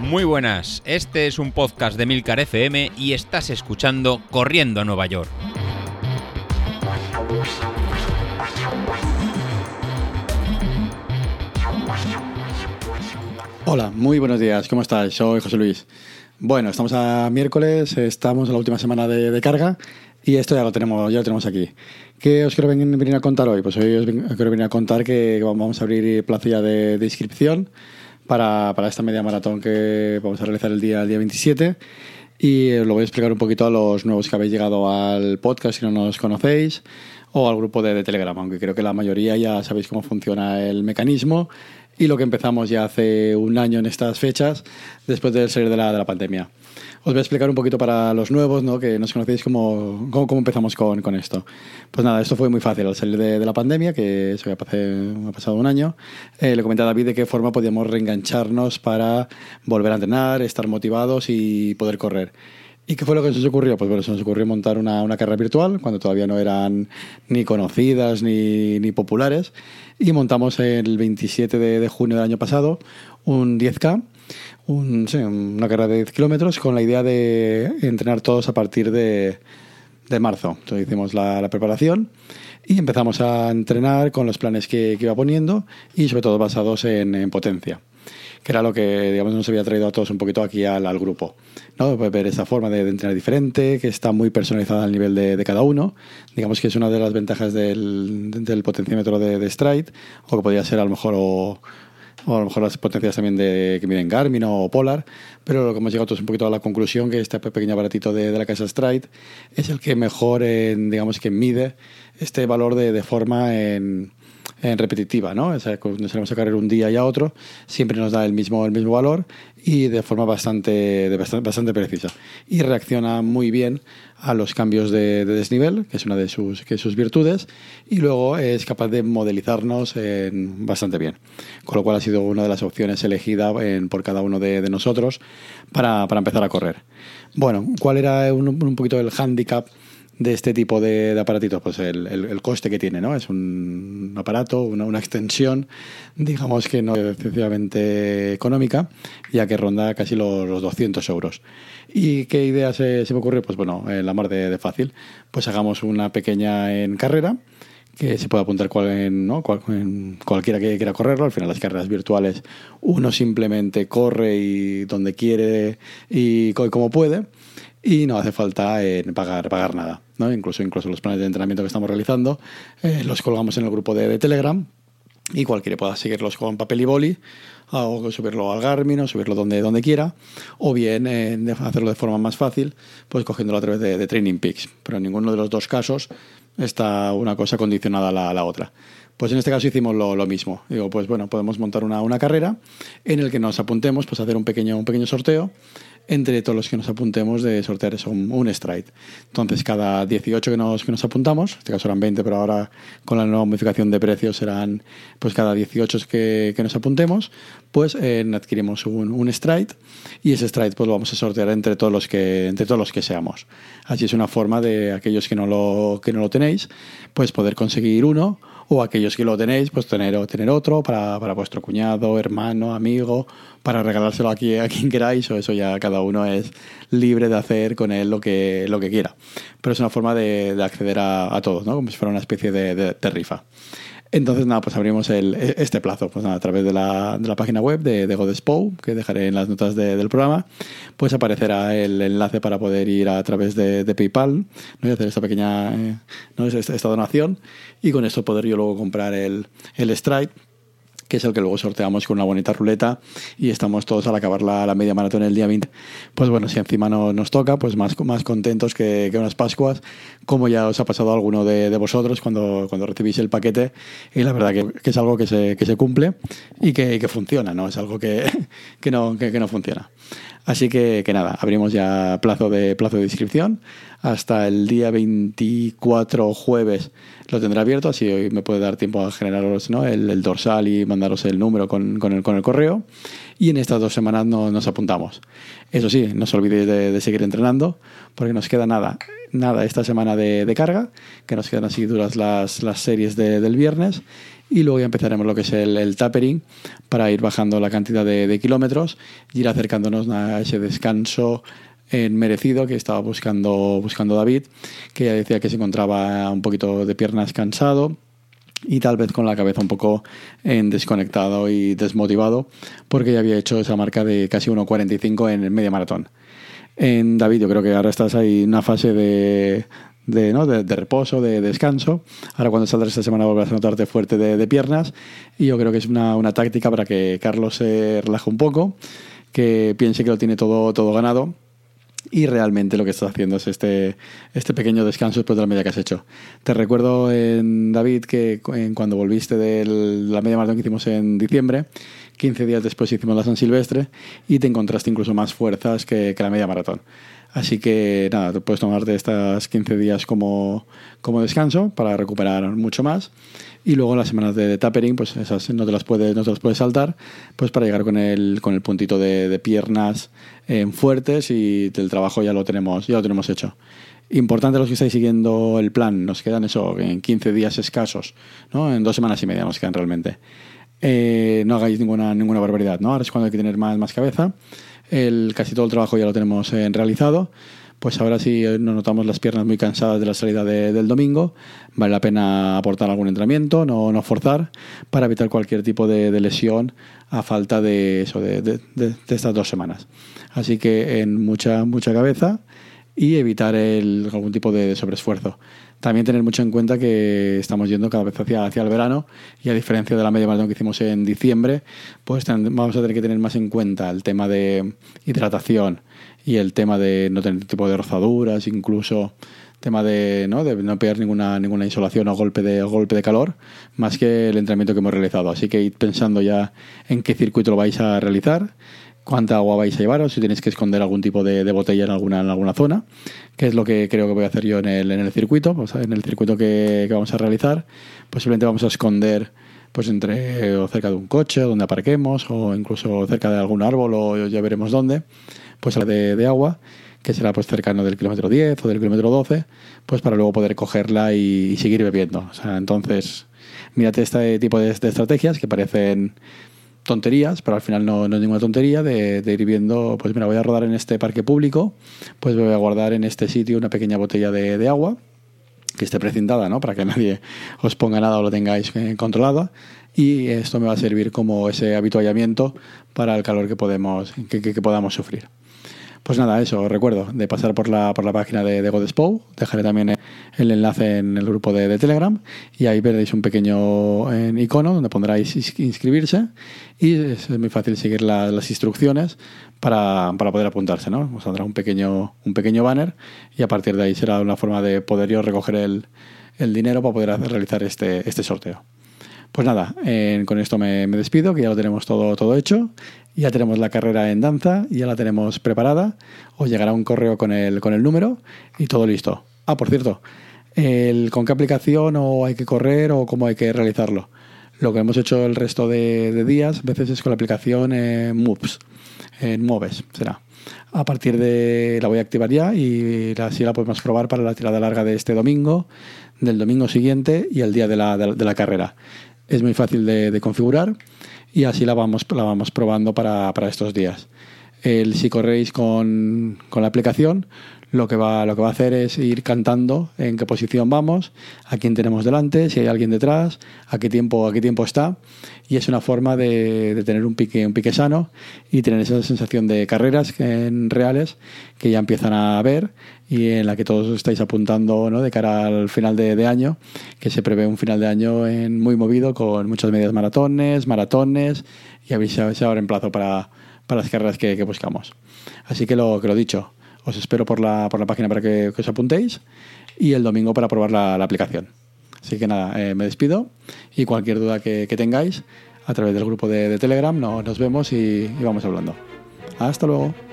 Muy buenas, este es un podcast de Milcar FM y estás escuchando Corriendo a Nueva York. Hola, muy buenos días, ¿cómo estás? Soy José Luis. Bueno, estamos a miércoles, estamos en la última semana de, carga y esto ya lo tenemos, ya lo tenemos aquí. ¿Qué os quiero venir, a contar hoy? Pues hoy os quiero venir a contar que vamos a abrir plaza de, de inscripción para, para, esta media maratón que vamos a realizar el día, el día 27 y lo voy a explicar un poquito a los nuevos que habéis llegado al podcast si no nos conocéis o al grupo de, de Telegram, aunque creo que la mayoría ya sabéis cómo funciona el mecanismo y lo que empezamos ya hace un año en estas fechas, después de salir de la, de la pandemia. Os voy a explicar un poquito para los nuevos, ¿no? que nos conocéis cómo, cómo, empezamos con, con, esto. Pues nada, esto fue muy fácil al salir de, de la pandemia, que ya ha pasado un año. Eh, le comenté a David de qué forma podíamos reengancharnos para volver a entrenar, estar motivados y poder correr. ¿Y qué fue lo que se nos ocurrió? Pues bueno, se nos ocurrió montar una, una carrera virtual cuando todavía no eran ni conocidas ni, ni populares. Y montamos el 27 de, junio del año pasado un 10K, un, sí, una carrera de 10 kilómetros con la idea de entrenar todos a partir de, de marzo. Entonces hicimos la, preparación y empezamos a entrenar con los planes que, iba poniendo y sobre todo basados en potencia que era lo que digamos nos había traído a todos un poquito aquí al, al grupo. ¿no? Ver esa forma de, de, entrenar diferente, que está muy personalizada al nivel de, de, cada uno. Digamos que es una de las ventajas del, del potenciómetro de, de Stride, o que podría ser a lo mejor o, o a lo mejor las potencias también de, que miden Garmin o Polar, pero lo que hemos llegado todos un poquito a la conclusión que este pequeño aparatito de, de la casa Stride es el que mejor, en, digamos que mide este valor de, de forma en repetitiva, ¿no? O sea, a correr un día y a otro, siempre nos da el mismo, el mismo valor y de forma bastante, de bastante, precisa. Y reacciona muy bien a los cambios de, de, desnivel, que es una de sus, que sus virtudes, y luego es capaz de modelizarnos en, bastante bien. Con lo cual ha sido una de las opciones elegidas en, por cada uno de, nosotros para, para, empezar a correr. Bueno, ¿cuál era un, un poquito el handicap? De este tipo de, de aparatitos? Pues el, el, el, coste que tiene, ¿no? Es un aparato, una, una, extensión, digamos que no es excesivamente económica, ya que ronda casi los, los 200 euros. ¿Y qué idea se, se me ocurrió? Pues bueno, en la mar de, de, fácil. Pues hagamos una pequeña en carrera, que se puede apuntar cual, ¿no? cual, cualquiera que quiera correrlo. Al final las carreras virtuales uno simplemente corre y donde quiere y como puede y no hace falta eh, pagar, pagar nada. ¿no? Incluso, incluso los planes de entrenamiento que estamos realizando eh, los colgamos en el grupo de, Telegram y cualquiera pueda seguirlos con papel y boli o subirlo al Garmin o subirlo donde, donde quiera o bien eh, hacerlo de forma más fácil pues cogiéndolo a través de, de Training Peaks. Pero en ninguno de los dos casos está una cosa condicionada a la, a la otra. Pues en este caso hicimos lo, lo, mismo. Digo, pues bueno, podemos montar una, una carrera en el que nos apuntemos, pues hacer un pequeño, un pequeño sorteo entre todos los que nos apuntemos de sortear eso, un, un stride. Entonces, cada 18 que nos, que nos apuntamos, en este caso eran 20, pero ahora con la nueva modificación de precios serán pues cada 18 que, que nos apuntemos, pues eh, adquirimos un, un stride y ese stride pues lo vamos a sortear entre todos los que entre todos los que seamos. Así es una forma de aquellos que no lo que no lo tenéis, pues poder conseguir uno o aquellos que lo tenéis, pues tener, tener otro para, para vuestro cuñado, hermano, amigo, para regalárselo a quien queráis, o eso ya cada uno es libre de hacer con él lo que, lo que quiera. Pero es una forma de, de acceder a, a todos, ¿no? como si fuera una especie de, de, de rifa. Entonces, nada, pues abrimos el, este plazo pues nada, a través de la, de la página web de, de Godespo, que dejaré en las notas de, del programa, pues aparecerá el enlace para poder ir a través de, de PayPal ¿no? y hacer esta pequeña eh, ¿no? esta, esta, donación y con esto poder yo luego comprar el, el Stripe que es el que luego sorteamos con una bonita ruleta y estamos todos al acabar la, la media maratón el día 20. Pues bueno, si encima no, nos toca, pues más, más contentos que, que, unas Pascuas, como ya os ha pasado alguno de, de, vosotros cuando, cuando recibís el paquete. Y la verdad que, que es algo que se, que se cumple y que, que, funciona, ¿no? Es algo que, que, no, que no funciona. Así que, que, nada, abrimos ya plazo de, plazo de inscripción. Hasta el día 24 jueves lo tendré abierto, así hoy me puede dar tiempo a generaros ¿no? el, dorsal y mandaros el número con, con, el, con el correo. Y en estas dos semanas no, nos apuntamos. Eso sí, no os olvidéis de, seguir entrenando, porque nos queda nada, nada esta semana de, carga, que nos quedan así duras las, las series de, del viernes y luego ya empezaremos lo que es el, tapering para ir bajando la cantidad de, de kilómetros y ir acercándonos a ese descanso en merecido que estaba buscando, buscando David, que ya decía que se encontraba un poquito de piernas cansado y tal vez con la cabeza un poco en desconectado y desmotivado porque ya había hecho esa marca de casi 1.45 en el medio maratón. En David yo creo que ahora estás ahí en una fase de, de, ¿no? de, de reposo, de, descanso. Ahora cuando saldrás esta semana volverás a notarte fuerte de, de piernas y yo creo que es una, una, táctica para que Carlos se relaje un poco, que piense que lo tiene todo, todo ganado y realmente lo que estás haciendo es este, este pequeño descanso después de la media que has hecho. Te recuerdo, en David, que en cuando volviste de la media maratón que hicimos en diciembre, 15 días después hicimos la San Silvestre y te encontraste incluso más fuerzas que, que la media maratón. Así que nada, tú puedes tomarte estas 15 días como, como descanso para recuperar mucho más. Y luego las semanas de, de, tapering, pues esas no te las puedes, no te las puedes saltar, pues para llegar con el, con el puntito de, de piernas eh, fuertes y el trabajo ya lo tenemos, ya lo tenemos hecho. Importante los que estáis siguiendo el plan, nos quedan eso en 15 días escasos, ¿no? En dos semanas y media nos quedan realmente. Eh, no hagáis ninguna, ninguna barbaridad, ¿no? Ahora es cuando hay que tener más, más cabeza. El, casi todo el trabajo ya lo tenemos eh, realizado pues ahora sí nos notamos las piernas muy cansadas de la salida de, del domingo, vale la pena aportar algún entrenamiento, no, no forzar, para evitar cualquier tipo de, lesión a falta de, de, de, estas dos semanas. Así que en mucha, mucha cabeza y evitar el, algún tipo de, sobreesfuerzo. También tener mucho en cuenta que estamos yendo cada vez hacia, hacia el verano y a diferencia de la media maratón que hicimos en diciembre, pues vamos a tener que tener más en cuenta el tema de hidratación, y el tema de no tener tipo de rozaduras, incluso tema de no, no pegar ninguna, ninguna insolación o golpe de, golpe de calor, más que el entrenamiento que hemos realizado. Así que id pensando ya en qué circuito lo vais a realizar, cuánta agua vais a llevar o si tenéis que esconder algún tipo de, de botella en alguna, en alguna zona, que es lo que creo que voy a hacer yo en el, en el circuito, pues en el circuito que, que vamos a realizar. Posiblemente vamos a esconder pues entre o cerca de un coche donde aparquemos o incluso cerca de algún árbol o ya veremos dónde pues de, de agua que será pues cercano del kilómetro 10 o del kilómetro 12 pues para luego poder cogerla y, y seguir bebiendo o sea, entonces mírate este tipo de, de, estrategias que parecen tonterías, pero al final no, no es ninguna tontería de, ir viendo, pues mira, voy a rodar en este parque público, pues voy a guardar en este sitio una pequeña botella de, de agua que esté precintada, ¿no? Para que nadie os ponga nada o lo tengáis eh, controlada. Y esto me va a servir como ese habituallamiento para el calor que, podemos, que, que podamos sufrir. Pues nada, eso, recuerdo de pasar por la, por la página de, de Godespo. Dejaré también el enlace en el grupo de, Telegram y ahí veréis un pequeño icono donde pondráis inscribirse y es muy fácil seguir la, las instrucciones para, para, poder apuntarse. ¿no? Os saldrá un pequeño, un pequeño banner y a partir de ahí será una forma de poder yo recoger el, el dinero para poder realizar este, este sorteo. Pues nada, con esto me, despido, que ya lo tenemos todo, todo hecho. Ya tenemos la carrera en danza, ya la tenemos preparada. Os llegará un correo con el, con el número y todo listo. Ah, por cierto, el, ¿con qué aplicación o hay que correr o cómo hay que realizarlo? Lo que hemos hecho el resto de, días, a veces es con la aplicación eh, Moves, en Moves será. A partir de la voy a activar ya y así la podemos probar para la tirada larga de este domingo, del domingo siguiente y el día de la, de la carrera. Es muy fácil de, configurar y así la vamos, probando para estos días. El, si corréis con, con la aplicación, lo que, va, lo que va a hacer es ir cantando en qué posición vamos, a quién tenemos delante, si hay alguien detrás, a qué tiempo, a qué tiempo está. Y es una forma de, de tener un pique, un pique sano y tener esa sensación de carreras en reales que ya empiezan a ver y en la que todos estáis apuntando ¿no? de cara al final de, año, que se prevé un final de año muy movido con muchas medias maratones, maratones y si ahora en plazo para, para las carreras que, buscamos. Así que lo, que lo dicho, os espero por la, por la página para que, os apuntéis y el domingo para probar la, aplicación. Así que nada, eh, me despido y cualquier duda que, tengáis a través del grupo de, Telegram no, nos vemos y vamos hablando. Hasta luego.